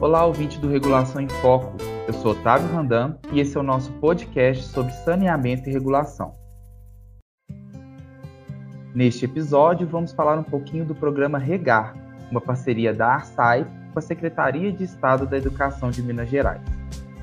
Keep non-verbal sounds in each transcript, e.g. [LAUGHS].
Olá, ouvinte do Regulação em Foco. Eu sou Otávio Randam e esse é o nosso podcast sobre saneamento e regulação. Neste episódio, vamos falar um pouquinho do programa Regar, uma parceria da ARSAI com a Secretaria de Estado da Educação de Minas Gerais.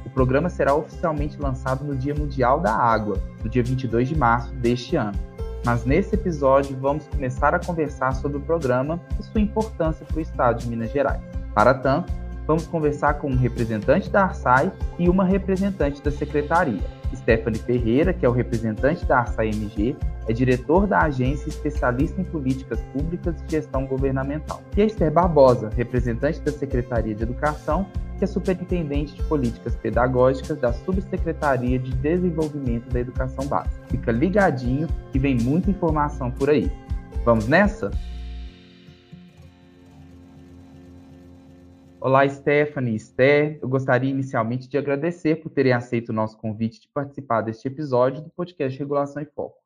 O programa será oficialmente lançado no Dia Mundial da Água, no dia 22 de março deste ano. Mas nesse episódio vamos começar a conversar sobre o programa e sua importância para o Estado de Minas Gerais. Para tanto, vamos conversar com um representante da ARSAI e uma representante da Secretaria. Stephanie Ferreira, que é o representante da ARSAI MG, é diretor da agência especialista em políticas públicas e gestão governamental. E Esther Barbosa, representante da Secretaria de Educação, que é superintendente de políticas pedagógicas da Subsecretaria de Desenvolvimento da Educação Básica. Fica ligadinho que vem muita informação por aí. Vamos nessa? Olá, Stephanie e Esther. Eu gostaria inicialmente de agradecer por terem aceito o nosso convite de participar deste episódio do podcast Regulação e Foco.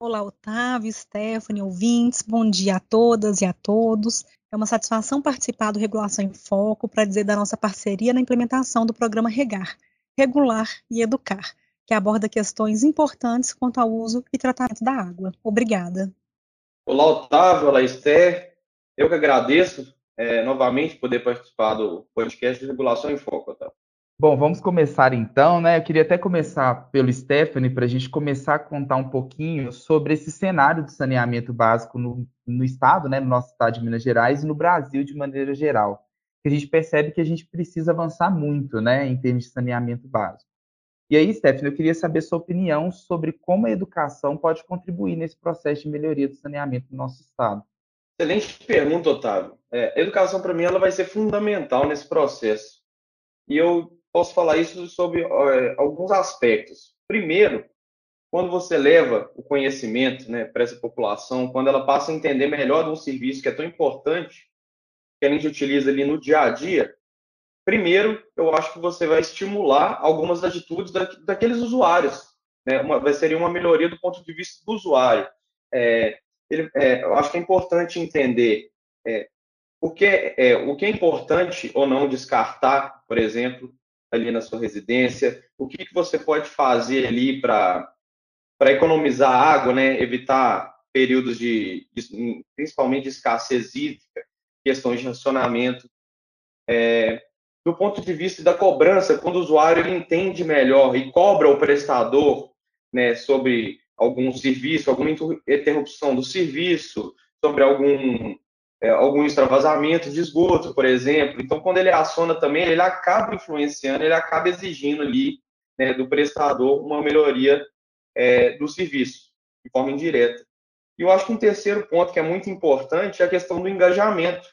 Olá, Otávio, Stephanie, ouvintes, bom dia a todas e a todos. É uma satisfação participar do Regulação em Foco para dizer da nossa parceria na implementação do programa Regar, Regular e Educar, que aborda questões importantes quanto ao uso e tratamento da água. Obrigada. Olá, Otávio, olá, Esther. Eu que agradeço é, novamente poder participar do podcast de Regulação em Foco, Otávio. Bom, vamos começar então, né? Eu queria até começar pelo Stephanie, para a gente começar a contar um pouquinho sobre esse cenário de saneamento básico no, no estado, né? No nosso estado de Minas Gerais e no Brasil de maneira geral. Que a gente percebe que a gente precisa avançar muito, né? Em termos de saneamento básico. E aí, Stephanie, eu queria saber sua opinião sobre como a educação pode contribuir nesse processo de melhoria do saneamento no nosso estado. Excelente pergunta, Otávio. É, educação, para mim, ela vai ser fundamental nesse processo. E eu posso falar isso sobre é, alguns aspectos. Primeiro, quando você leva o conhecimento né, para essa população, quando ela passa a entender melhor de um serviço que é tão importante, que a gente utiliza ali no dia a dia, primeiro, eu acho que você vai estimular algumas atitudes da, daqueles usuários. Né? Uma, vai ser uma melhoria do ponto de vista do usuário. É, ele, é, eu acho que é importante entender é, o, que é, o que é importante ou não descartar, por exemplo, ali na sua residência, o que, que você pode fazer ali para economizar água, né? evitar períodos de, de, principalmente de escassez hídrica, questões de racionamento. É, do ponto de vista da cobrança, quando o usuário entende melhor e cobra o prestador né, sobre algum serviço, alguma interrupção do serviço, sobre algum é, algum extravasamento de esgoto, por exemplo. Então, quando ele aciona também, ele acaba influenciando, ele acaba exigindo ali né, do prestador uma melhoria é, do serviço, de forma indireta. E eu acho que um terceiro ponto que é muito importante é a questão do engajamento.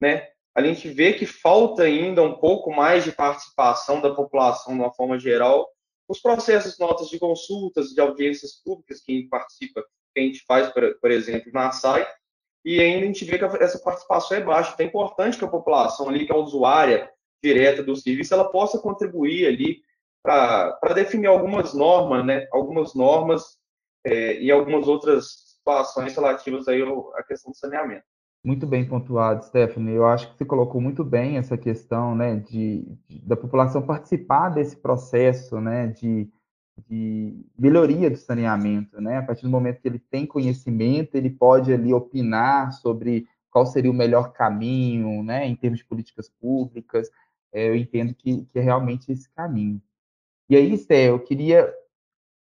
Né? A gente vê que falta ainda um pouco mais de participação da população de uma forma geral nos processos, notas de consultas, de audiências públicas que a gente participa, que a gente faz, por exemplo, na SAI, e ainda a gente vê que essa participação é baixa. Então é importante que a população ali, que é usuária direta do serviço, ela possa contribuir ali para definir algumas normas, né? Algumas normas é, e algumas outras situações relativas aí à questão do saneamento. Muito bem pontuado, Stephanie. Eu acho que você colocou muito bem essa questão, né, de, de da população participar desse processo, né, de de melhoria do saneamento, né? A partir do momento que ele tem conhecimento, ele pode ali opinar sobre qual seria o melhor caminho, né? Em termos de políticas públicas, é, eu entendo que, que, é realmente esse caminho. E aí, Sté, eu queria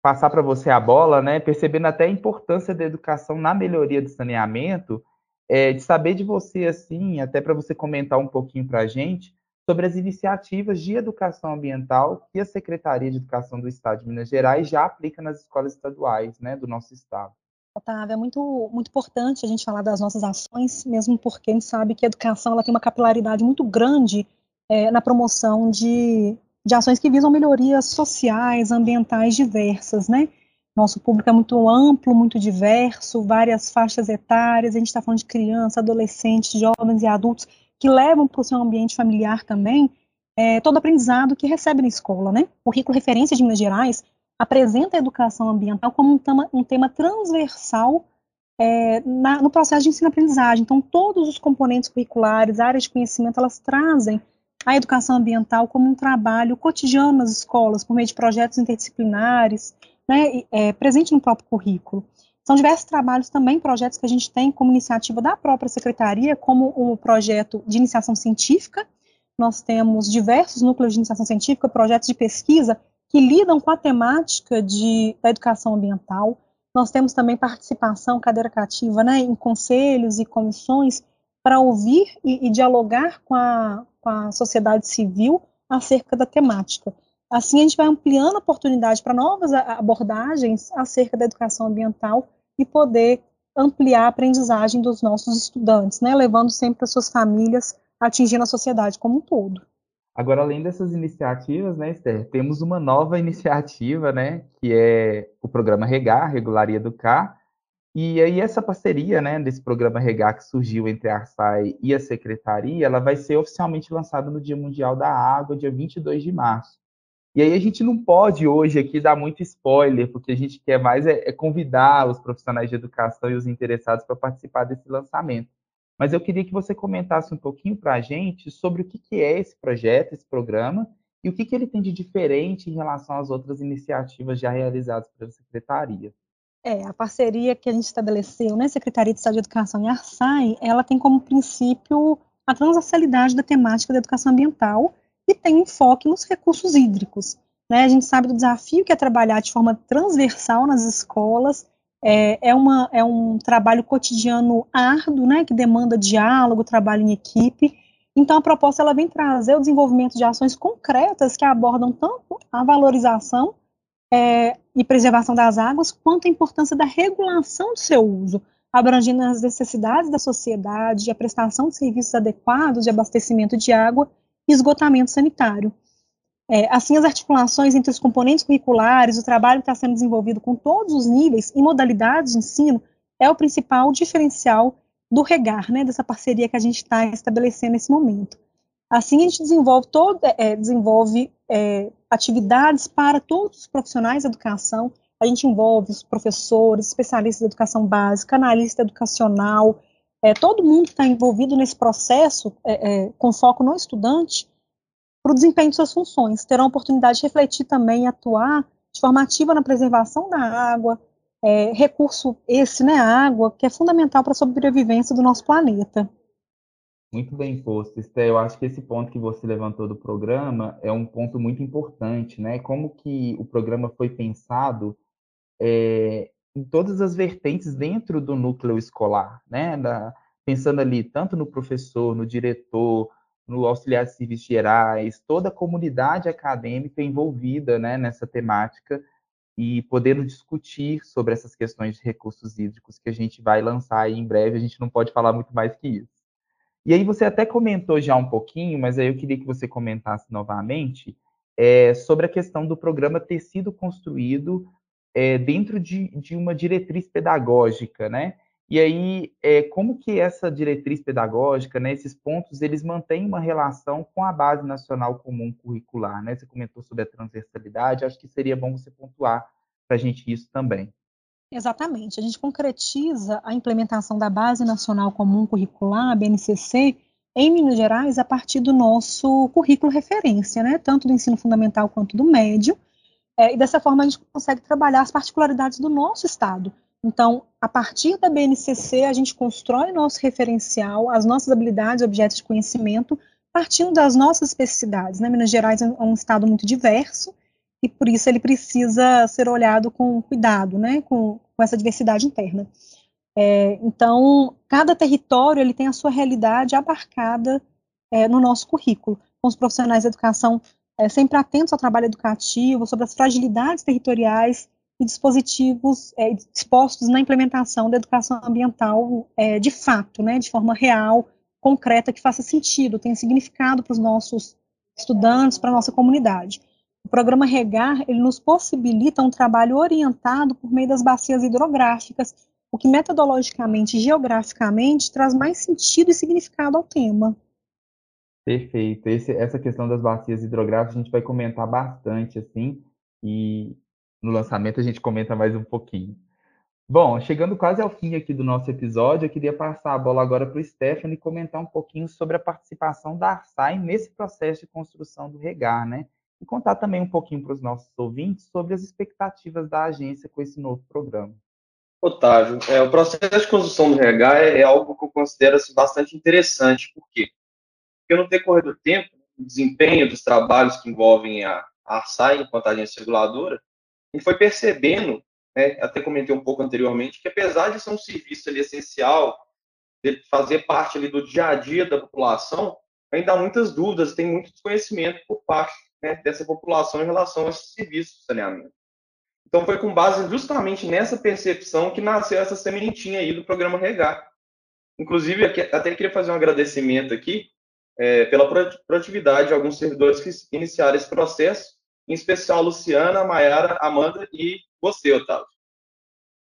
passar para você a bola, né? Percebendo até a importância da educação na melhoria do saneamento, é, de saber de você assim, até para você comentar um pouquinho para a gente sobre as iniciativas de educação ambiental que a Secretaria de Educação do Estado de Minas Gerais já aplica nas escolas estaduais né, do nosso estado. Otávio, é muito, muito importante a gente falar das nossas ações, mesmo porque a gente sabe que a educação ela tem uma capilaridade muito grande é, na promoção de, de ações que visam melhorias sociais, ambientais diversas, né? Nosso público é muito amplo, muito diverso, várias faixas etárias, a gente está falando de crianças, adolescentes, jovens e adultos que levam para o seu ambiente familiar também é, todo aprendizado que recebe na escola, né? O currículo referência de Minas Gerais apresenta a educação ambiental como um tema, um tema transversal é, na, no processo de ensino-aprendizagem. Então, todos os componentes curriculares, áreas de conhecimento, elas trazem a educação ambiental como um trabalho cotidiano nas escolas, por meio de projetos interdisciplinares, né, é, presente no próprio currículo. São diversos trabalhos também, projetos que a gente tem como iniciativa da própria secretaria, como o projeto de iniciação científica. Nós temos diversos núcleos de iniciação científica, projetos de pesquisa que lidam com a temática de, da educação ambiental. Nós temos também participação cadeira cativa né, em conselhos e comissões para ouvir e, e dialogar com a, com a sociedade civil acerca da temática. Assim, a gente vai ampliando a oportunidade para novas abordagens acerca da educação ambiental e poder ampliar a aprendizagem dos nossos estudantes, né, levando sempre as suas famílias, atingindo a sociedade como um todo. Agora, além dessas iniciativas, né, Esther, temos uma nova [LAUGHS] iniciativa, né, que é o programa Regar, Regular e Educar, e aí essa parceria, né, desse programa Regar que surgiu entre a Arsai e a Secretaria, ela vai ser oficialmente lançada no Dia Mundial da Água, dia 22 de março. E aí a gente não pode hoje aqui dar muito spoiler, porque a gente quer mais é, é convidar os profissionais de educação e os interessados para participar desse lançamento. Mas eu queria que você comentasse um pouquinho para a gente sobre o que, que é esse projeto, esse programa, e o que, que ele tem de diferente em relação às outras iniciativas já realizadas pela Secretaria. É, a parceria que a gente estabeleceu, né, Secretaria de Estado de Educação e Arsai, ela tem como princípio a transversalidade da temática da educação ambiental, e tem enfoque nos recursos hídricos. Né? A gente sabe do desafio que é trabalhar de forma transversal nas escolas, é, é, uma, é um trabalho cotidiano árduo, né, que demanda diálogo, trabalho em equipe. Então, a proposta ela vem trazer o desenvolvimento de ações concretas que abordam tanto a valorização é, e preservação das águas, quanto a importância da regulação do seu uso, abrangendo as necessidades da sociedade, a prestação de serviços adequados de abastecimento de água esgotamento sanitário. É, assim, as articulações entre os componentes curriculares, o trabalho que está sendo desenvolvido com todos os níveis e modalidades de ensino, é o principal diferencial do regar, né, dessa parceria que a gente está estabelecendo nesse momento. Assim, a gente desenvolve, todo, é, desenvolve é, atividades para todos os profissionais da educação, a gente envolve os professores, especialistas de educação básica, analista educacional, é, todo mundo que está envolvido nesse processo, é, é, com foco no estudante, para o desempenho de suas funções. Terão a oportunidade de refletir também e atuar de forma ativa na preservação da água, é, recurso esse, né, a água, que é fundamental para a sobrevivência do nosso planeta. Muito bem posto, Esté. Eu acho que esse ponto que você levantou do programa é um ponto muito importante, né? Como que o programa foi pensado é, em todas as vertentes dentro do núcleo escolar, né? Da, pensando ali tanto no professor, no diretor, no auxiliar de serviços gerais, toda a comunidade acadêmica envolvida né, nessa temática e podendo discutir sobre essas questões de recursos hídricos que a gente vai lançar aí em breve, a gente não pode falar muito mais que isso. E aí você até comentou já um pouquinho, mas aí eu queria que você comentasse novamente é, sobre a questão do programa ter sido construído é, dentro de, de, uma diretriz pedagógica, né? E aí, é, como que essa diretriz pedagógica, né, esses pontos, eles mantêm uma relação com a Base Nacional Comum Curricular, né? Você comentou sobre a transversalidade, acho que seria bom você pontuar para a gente isso também. Exatamente, a gente concretiza a implementação da Base Nacional Comum Curricular, BNCC, em Minas Gerais, a partir do nosso currículo referência, né? Tanto do ensino fundamental quanto do médio, é, e dessa forma a gente consegue trabalhar as particularidades do nosso estado. Então, a partir da BNCC, a gente constrói nosso referencial, as nossas habilidades, objetos de conhecimento, partindo das nossas especificidades. Né? Minas Gerais é um estado muito diverso e por isso ele precisa ser olhado com cuidado, né? com, com essa diversidade interna. É, então, cada território ele tem a sua realidade abarcada é, no nosso currículo. Com os profissionais de educação é, sempre atentos ao trabalho educativo, sobre as fragilidades territoriais e dispositivos é, dispostos na implementação da educação ambiental é, de fato, né, de forma real, concreta, que faça sentido, tenha significado para os nossos estudantes, para a nossa comunidade. O programa Regar, ele nos possibilita um trabalho orientado por meio das bacias hidrográficas, o que metodologicamente e geograficamente traz mais sentido e significado ao tema. Perfeito. Esse, essa questão das bacias hidrográficas a gente vai comentar bastante, assim, e no lançamento a gente comenta mais um pouquinho. Bom, chegando quase ao fim aqui do nosso episódio, eu queria passar a bola agora para o Stephanie comentar um pouquinho sobre a participação da Arsai nesse processo de construção do Regar, né? E contar também um pouquinho para os nossos ouvintes sobre as expectativas da agência com esse novo programa. Otávio, é, o processo de construção do Regar é, é algo que eu considero assim, bastante interessante. Por quê? Porque no decorrer do tempo, o desempenho dos trabalhos que envolvem a, a Arsai enquanto agência reguladora, gente foi percebendo né, até comentei um pouco anteriormente, que apesar de ser um serviço ali essencial, de fazer parte ali do dia a dia da população, ainda há muitas dúvidas, tem muito desconhecimento por parte né, dessa população em relação a esse serviço de saneamento. Então foi com base justamente nessa percepção que nasceu essa sementinha aí do programa Regar. Inclusive, até queria fazer um agradecimento aqui é, pela produtividade de alguns servidores que iniciaram esse processo, em especial a Luciana, a Mayara, a Amanda e você, Otávio.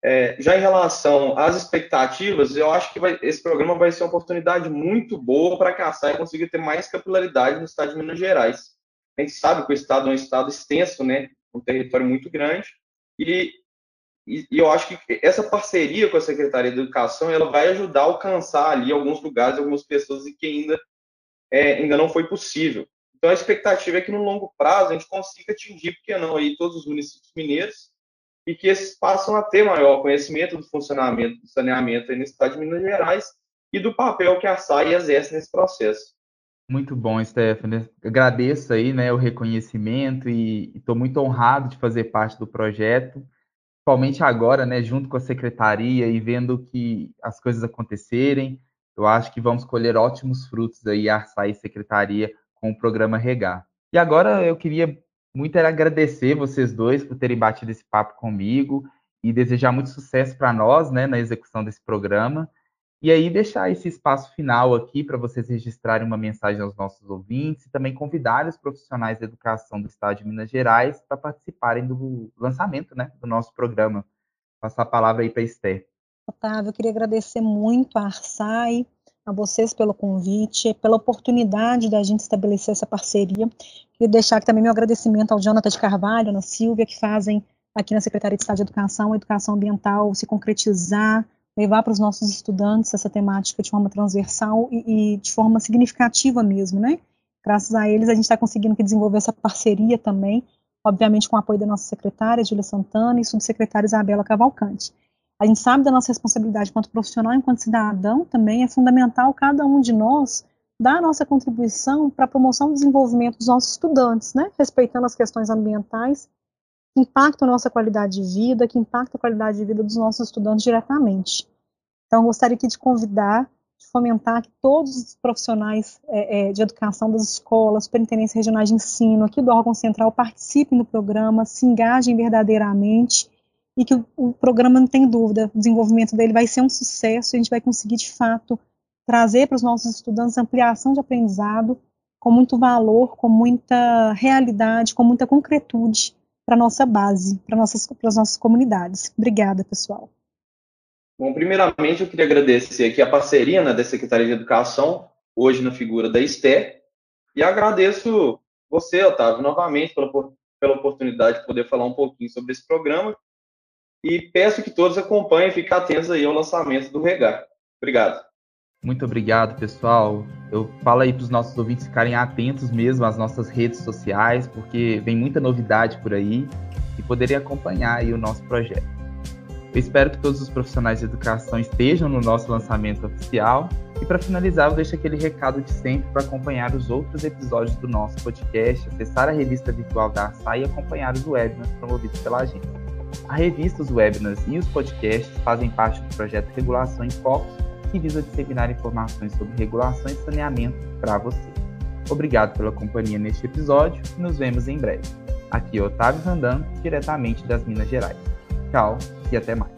É, já em relação às expectativas, eu acho que vai, esse programa vai ser uma oportunidade muito boa para caçar e conseguir ter mais capilaridade no estado de Minas Gerais. A gente sabe que o estado é um estado extenso, né, um território muito grande, e, e, e eu acho que essa parceria com a Secretaria de Educação ela vai ajudar a alcançar ali alguns lugares, algumas pessoas que ainda, é, ainda não foi possível. Então a expectativa é que no longo prazo a gente consiga atingir, por que não, aí todos os municípios mineiros e que esses passam a ter maior conhecimento do funcionamento do saneamento no estado de Minas Gerais e do papel que a SAI exerce nesse processo. Muito bom, Stephanie. Agradeço aí, né, o reconhecimento e estou muito honrado de fazer parte do projeto, principalmente agora, né, junto com a secretaria e vendo que as coisas acontecerem. Eu acho que vamos colher ótimos frutos aí, a SAI e secretaria, com o programa Regar. E agora eu queria muito agradecer vocês dois por terem batido esse papo comigo e desejar muito sucesso para nós, né, na execução desse programa. E aí deixar esse espaço final aqui para vocês registrarem uma mensagem aos nossos ouvintes e também convidar os profissionais de educação do Estado de Minas Gerais para participarem do lançamento, né, do nosso programa. Passar a palavra aí para a Esther. Otávio, eu queria agradecer muito a Arsai, a vocês pelo convite, pela oportunidade da gente estabelecer essa parceria. Queria deixar aqui também meu agradecimento ao Jonathan de Carvalho, Ana Silvia, que fazem aqui na Secretaria de Estado de Educação, a educação ambiental se concretizar, levar para os nossos estudantes essa temática de forma transversal e, e de forma significativa mesmo, né? Graças a eles, a gente está conseguindo desenvolver essa parceria também, obviamente com o apoio da nossa secretária, Júlia Santana, e subsecretária Isabela Cavalcante. A gente sabe da nossa responsabilidade enquanto profissional, enquanto cidadão também, é fundamental cada um de nós dar a nossa contribuição para a promoção do desenvolvimento dos nossos estudantes, né? respeitando as questões ambientais que impactam a nossa qualidade de vida, que impactam a qualidade de vida dos nossos estudantes diretamente. Então, gostaria aqui de convidar, de fomentar que todos os profissionais é, é, de educação das escolas, superintendências regionais de ensino, aqui do órgão central, participem do programa, se engajem verdadeiramente e que o, o, programa não tem dúvida, o desenvolvimento dele vai ser um sucesso, a gente vai conseguir de fato trazer para os nossos estudantes ampliação de aprendizado com muito valor, com muita realidade, com muita concretude para a nossa base, para nossas, as nossas comunidades. Obrigada, pessoal. Bom, primeiramente eu queria agradecer aqui a parceria né, da Secretaria de Educação, hoje na figura da Esté, e agradeço você, Otávio, novamente pela, pela oportunidade de poder falar um pouquinho sobre esse programa e peço que todos acompanhem e fiquem atentos aí ao lançamento do Regar. Obrigado. Muito obrigado, pessoal. Eu falo aí para os nossos ouvintes ficarem atentos mesmo às nossas redes sociais, porque vem muita novidade por aí e poderem acompanhar aí o nosso projeto. Eu espero que todos os profissionais de educação estejam no nosso lançamento oficial. E para finalizar, eu deixo aquele recado de sempre para acompanhar os outros episódios do nosso podcast, acessar a revista virtual da ASA e acompanhar os webinars promovidos pela agência. A revista, os webinars e os podcasts fazem parte do projeto Regulação em Foco, que visa disseminar informações sobre regulação e saneamento para você. Obrigado pela companhia neste episódio e nos vemos em breve. Aqui é Otávio Randan, diretamente das Minas Gerais. Tchau e até mais.